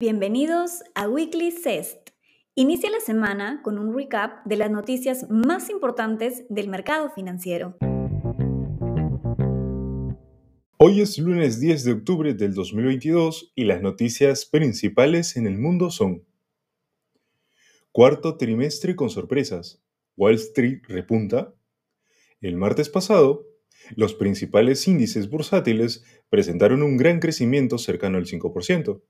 Bienvenidos a Weekly CEST. Inicia la semana con un recap de las noticias más importantes del mercado financiero. Hoy es lunes 10 de octubre del 2022 y las noticias principales en el mundo son Cuarto trimestre con sorpresas. Wall Street repunta. El martes pasado, los principales índices bursátiles presentaron un gran crecimiento cercano al 5%.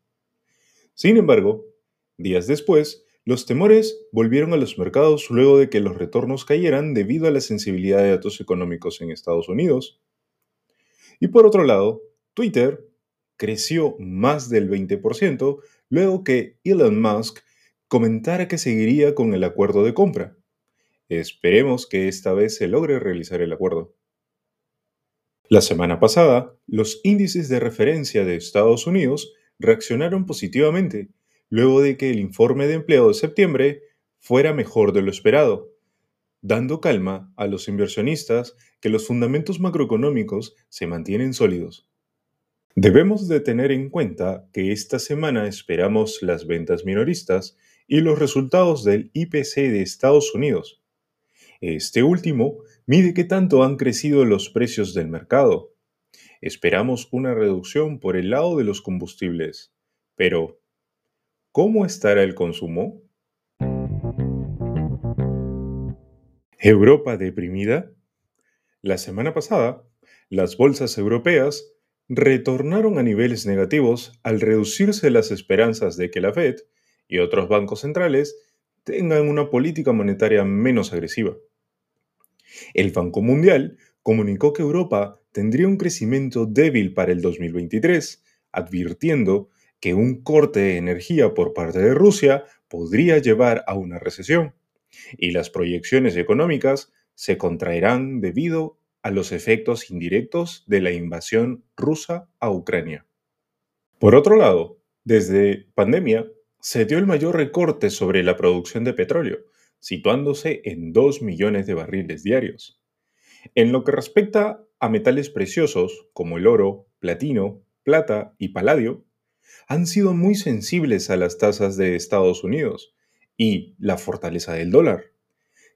Sin embargo, días después, los temores volvieron a los mercados luego de que los retornos cayeran debido a la sensibilidad de datos económicos en Estados Unidos. Y por otro lado, Twitter creció más del 20% luego que Elon Musk comentara que seguiría con el acuerdo de compra. Esperemos que esta vez se logre realizar el acuerdo. La semana pasada, los índices de referencia de Estados Unidos reaccionaron positivamente luego de que el informe de empleo de septiembre fuera mejor de lo esperado, dando calma a los inversionistas que los fundamentos macroeconómicos se mantienen sólidos. Debemos de tener en cuenta que esta semana esperamos las ventas minoristas y los resultados del IPC de Estados Unidos. Este último mide qué tanto han crecido los precios del mercado, esperamos una reducción por el lado de los combustibles. Pero, ¿cómo estará el consumo? Europa deprimida. La semana pasada, las bolsas europeas retornaron a niveles negativos al reducirse las esperanzas de que la Fed y otros bancos centrales tengan una política monetaria menos agresiva. El Banco Mundial comunicó que Europa tendría un crecimiento débil para el 2023, advirtiendo que un corte de energía por parte de Rusia podría llevar a una recesión, y las proyecciones económicas se contraerán debido a los efectos indirectos de la invasión rusa a Ucrania. Por otro lado, desde pandemia se dio el mayor recorte sobre la producción de petróleo, situándose en 2 millones de barriles diarios. En lo que respecta a metales preciosos como el oro, platino, plata y paladio, han sido muy sensibles a las tasas de Estados Unidos y la fortaleza del dólar,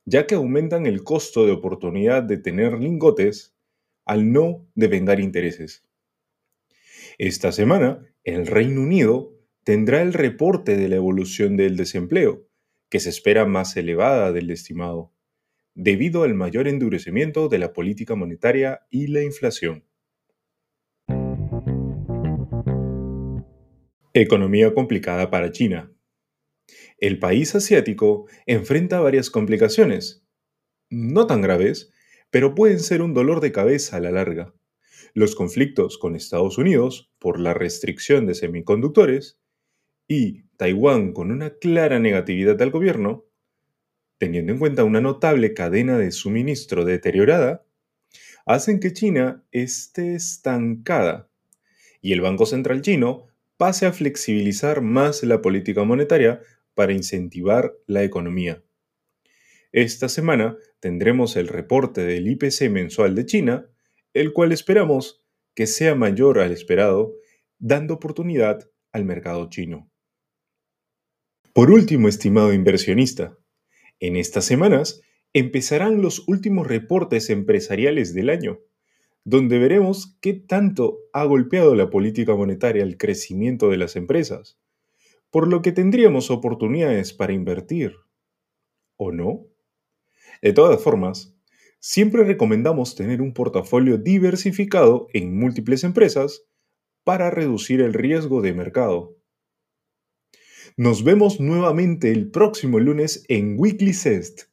ya que aumentan el costo de oportunidad de tener lingotes al no devengar intereses. Esta semana, el Reino Unido tendrá el reporte de la evolución del desempleo, que se espera más elevada del estimado debido al mayor endurecimiento de la política monetaria y la inflación. Economía complicada para China. El país asiático enfrenta varias complicaciones, no tan graves, pero pueden ser un dolor de cabeza a la larga. Los conflictos con Estados Unidos por la restricción de semiconductores y Taiwán con una clara negatividad al gobierno teniendo en cuenta una notable cadena de suministro deteriorada, hacen que China esté estancada y el Banco Central chino pase a flexibilizar más la política monetaria para incentivar la economía. Esta semana tendremos el reporte del IPC mensual de China, el cual esperamos que sea mayor al esperado, dando oportunidad al mercado chino. Por último, estimado inversionista, en estas semanas empezarán los últimos reportes empresariales del año, donde veremos qué tanto ha golpeado la política monetaria el crecimiento de las empresas, por lo que tendríamos oportunidades para invertir. ¿O no? De todas formas, siempre recomendamos tener un portafolio diversificado en múltiples empresas para reducir el riesgo de mercado. Nos vemos nuevamente el próximo lunes en Weekly Cest